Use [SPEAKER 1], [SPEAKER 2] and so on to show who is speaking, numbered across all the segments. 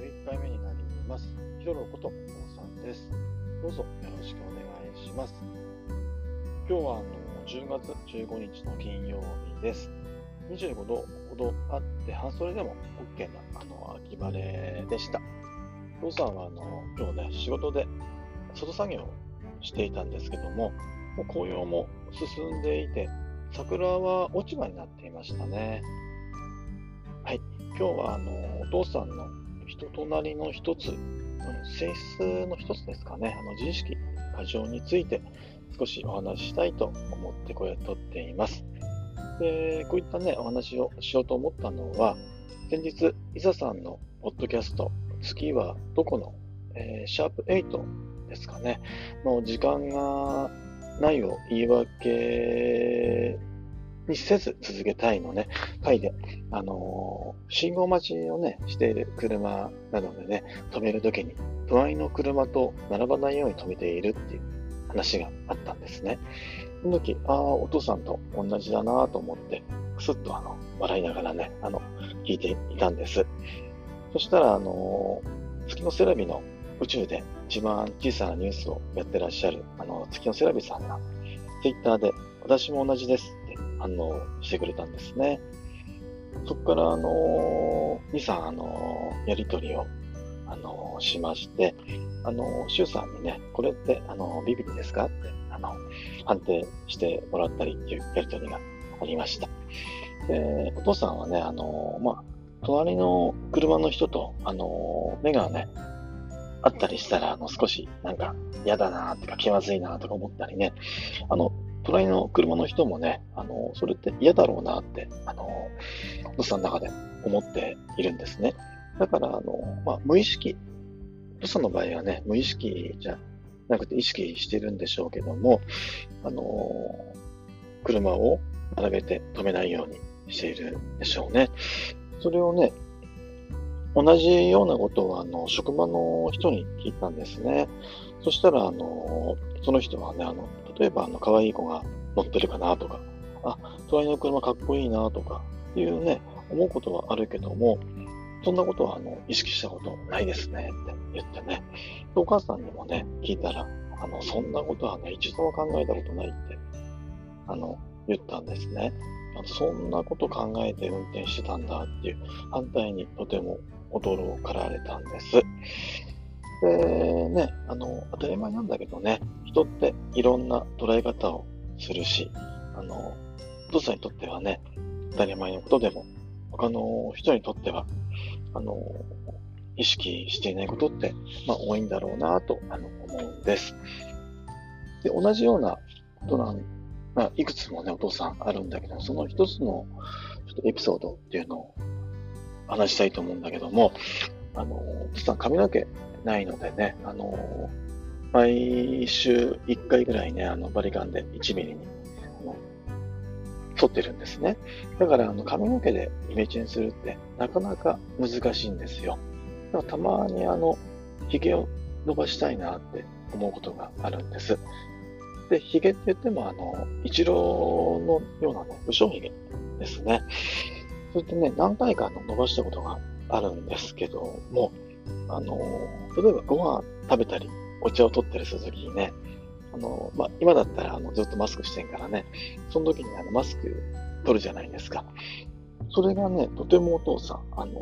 [SPEAKER 1] 11回目になります。ひろろことおさんです。どうぞよろしくお願いします。今日はあの10月15日の金曜日です。25度ほどあって半袖でも OK なあの秋晴れでした。お父さんはあの今日ね、仕事で外作業をしていたんですけども、もう紅葉も進んでいて、桜は落ち葉になっていましたね。はい。今日はあのお父さんの人となりの一つ、性質の一つですかね、あの自意識過剰について少しお話ししたいと思ってこれを撮っています。で、こういったね、お話をしようと思ったのは、先日、伊佐さんのポッドキャスト、次はどこの、えー、シャープ8ですかね、の時間がないを言い訳にせず続けたいのね、回で、あのー、信号待ちをね、している車なのでね、止めるときに、隣の車と並ばないように止めているっていう話があったんですね。その時、ああ、お父さんと同じだなと思って、くすっとあの、笑いながらね、あの、聞いていたんです。そしたら、あのー、月のセラビの宇宙で一番小さなニュースをやってらっしゃる、あの、月のセラビさんが、ツイッターで、私も同じです反応してくれたんですね。そこから、あの2、3、あのやりとりを、あのしまして、あのシュウさんにね、これって、あのビビリですかって、あの、判定してもらったりっていうやりとりがありました。で、お父さんはね、あのまあ、隣の車の人と、あの目がね、あったりしたら、あの、少し、なんか、嫌だなとか、気まずいなとか思ったりね、あの、隣の車の人もね、あの、それって嫌だろうなって、あの、おさんの中で思っているんですね。だから、あの、まあ、無意識、おさんの場合はね、無意識じゃなくて意識してるんでしょうけども、あの、車を並べて止めないようにしているんでしょうね。それをね、同じようなことをあの職場の人に聞いたんですね。そしたら、あの、その人はね、あの、例えば、あの、可愛い子が乗ってるかなとか、あ、隣の車かっこいいなとかって、いうね、思うことはあるけども、そんなことは、あの、意識したことないですね、って言ってね。お母さんにもね、聞いたら、あの、そんなことはね、一度も考えたことないって、あの、言ったんですね。そんなこと考えて運転してたんだっていう、反対にとても驚かれたんです。で、ね、あの、当たり前なんだけどね、人っていろんな捉え方をするし、あの、お父さんにとってはね、当たり前のことでも、他の人にとっては、あの、意識していないことって、まあ、多いんだろうなとあの思うんです。で、同じようなことなん、まあ、いくつもね、お父さんあるんだけど、その一つのちょっとエピソードっていうのを話したいと思うんだけども、あの、お父さん髪の毛ないのでね、あの、毎週1回ぐらいね、あの、バリカンで1ミリに、あの、取ってるんですね。だから、あの、髪の毛でイメチェンするって、なかなか難しいんですよ。だからたまにあの、髭を伸ばしたいなって思うことがあるんです。で、髭って言っても、あの、一郎のようなね、武将髭ですね。それってね、何回か伸ばしたことがあるんですけども、あの、例えばご飯食べたり、お茶を取ったりするときにね、あの、まあ、今だったらあのずっとマスクしてんからね、その時にあのマスク取るじゃないですか。それがね、とてもお父さん、あの、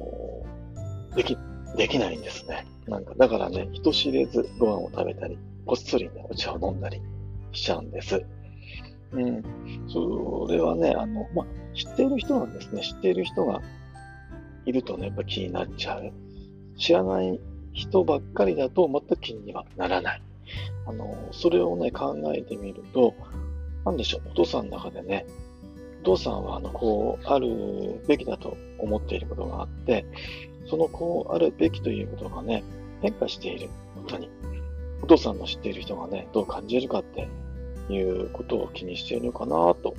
[SPEAKER 1] でき、できないんですね。なんか、だからね、人知れずご飯を食べたり、こっそりね、お茶を飲んだりしちゃうんです。うん。それはね、あの、まあ、知っている人なんですね。知っている人がいるとね、やっぱ気になっちゃう。知らない人ばっかりだと全く気にはならない。あの、それをね、考えてみると、なんでしょう、お父さんの中でね、お父さんは、あの、こう、あるべきだと思っていることがあって、そのこうあるべきということがね、変化していることに、お父さんの知っている人がね、どう感じるかっていうことを気にしているのかなと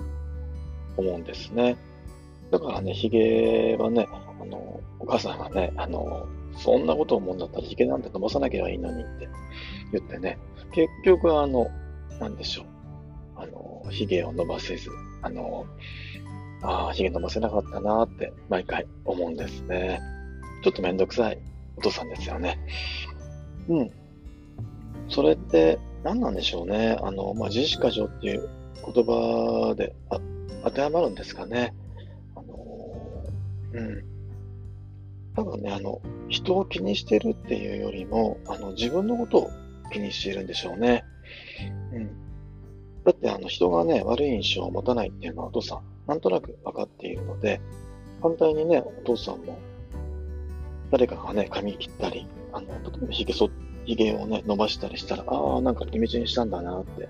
[SPEAKER 1] 思うんですね。だからね、髭はね、あの、お母さんがね、あの、そんなこと思うんだったら髭なんて伸ばさなきゃいいのにって言ってね、結局あの、なんでしょう。あの、髭を伸ばせず、あの、ああ、髭伸ばせなかったなって毎回思うんですね。ちょっとめんどくさいお父さんですよね。うん。それって何なんでしょうね。あの、まあ、自意識過剰っていう言葉で当てはまるんですかね。あの、うん。多分ね、あの、人を気にしてるっていうよりも、あの、自分のことを気にしているんでしょうね。うん。だって、あの、人がね、悪い印象を持たないっていうのはお父さん、なんとなく分かっているので、反対にね、お父さんも、誰かがね、髪切ったり、あの、例えば髭剃、髭をね、伸ばしたりしたら、ああ、なんかイメージにしたんだなって、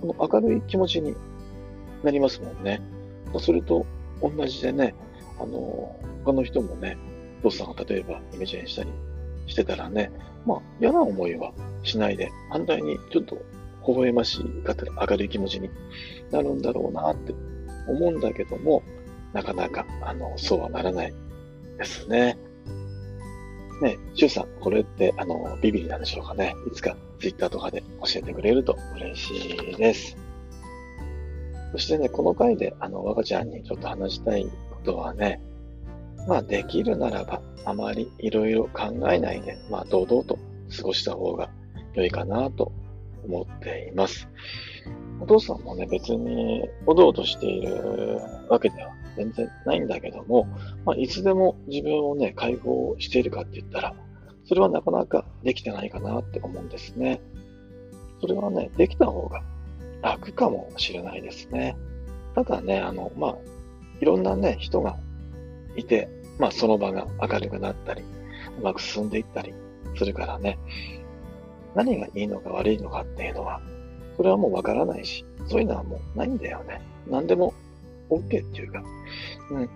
[SPEAKER 1] この明るい気持ちになりますもんね。それと同じでね、あの、他の人もね、お父さんが例えばイメチェンしたりしてたらね、まあ嫌な思いはしないで、反対にちょっと微笑ましい、明るい気持ちになるんだろうなって思うんだけども、なかなか、あの、そうはならないですね。ね、シュウさん、これって、あの、ビビリなんでしょうかね。いつかツイッターとかで教えてくれると嬉しいです。そしてね、この回で、あの、若ちゃんにちょっと話したいことはね、まあ、できるならば、あまりいろいろ考えないで、まあ、堂々と過ごした方が良いかなと思っています。お父さんもね、別におどおどしているわけでは全然ないんだけども、まあ、いつでも自分をね、解放しているかって言ったら、それはなかなかできてないかなって思うんですね。それはね、できた方が楽かもしれないですね。ただね、あの、まあ、いろんなね、人がいて、まあその場が明るくなったり、うまく進んでいったりするからね、何がいいのか悪いのかっていうのは、それはもうわからないし、そういうのはもうないんだよね。何でも OK っていうか、うん。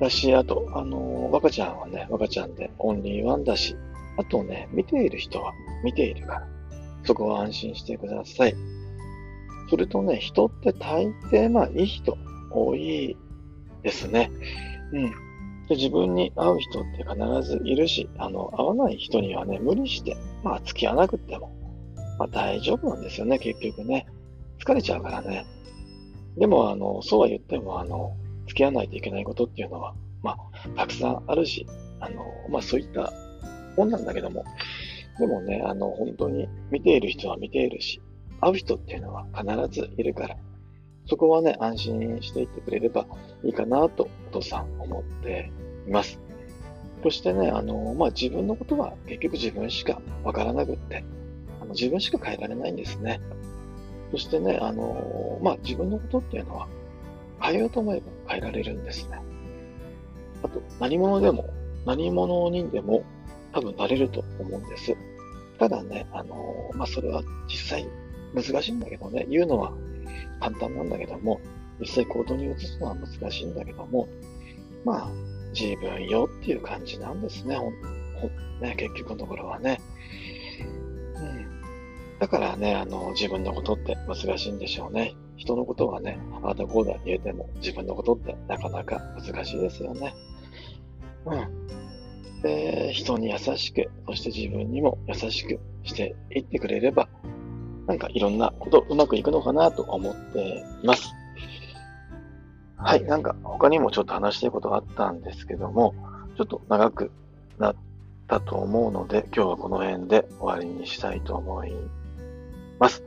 [SPEAKER 1] だし、あと、あのー、若ちゃんはね、若ちゃんでオンリーワンだし、あとね、見ている人は見ているから、そこは安心してください。それとね、人って大抵、まあ、いい人多いですね。うん。で自分に会う人って必ずいるし、あの、会わない人にはね、無理して、まあ、付き合わなくても、まあ、大丈夫なんですよね、結局ね。疲れちゃうからね。でも、あの、そうは言っても、あの、付き合わないといけないことっていうのは、まあ、たくさんあるし、あの、まあ、そういったもんなんだけども、でもね、あの、本当に見ている人は見ているし、会う人っていうのは必ずいるから、そこはね、安心していってくれればいいかなと、お父さん思っています。そしてね、あの、まあ、自分のことは結局自分しかわからなくって、あの自分しか変えられないんですね。そしてね、あの、まあ、自分のことっていうのは変えようと思えば変えられるんですね。あと、何者でも、何者にでも多分なれると思うんです。ただね、あの、まあ、それは実際難しいんだけどね、言うのは簡単なんだけども、実際行動に移すのは難しいんだけども、まあ、自分よっていう感じなんですね、ほんほね結局のところはね。うん。だからね、あの、自分のことって難しいんでしょうね。人のことはね、あなたこうだ言えても、自分のことってなかなか難しいですよね。うん。で、人に優しく、そして自分にも優しくしていってくれれば、なんかいろんなことうまくいくのかなと思っています。はい、なんか他にもちょっと話したいことがあったんですけども、ちょっと長くなったと思うので、今日はこの辺で終わりにしたいと思います。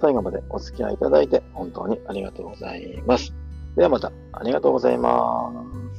[SPEAKER 1] 最後までお付き合いいただいて本当にありがとうございます。ではまたありがとうございます。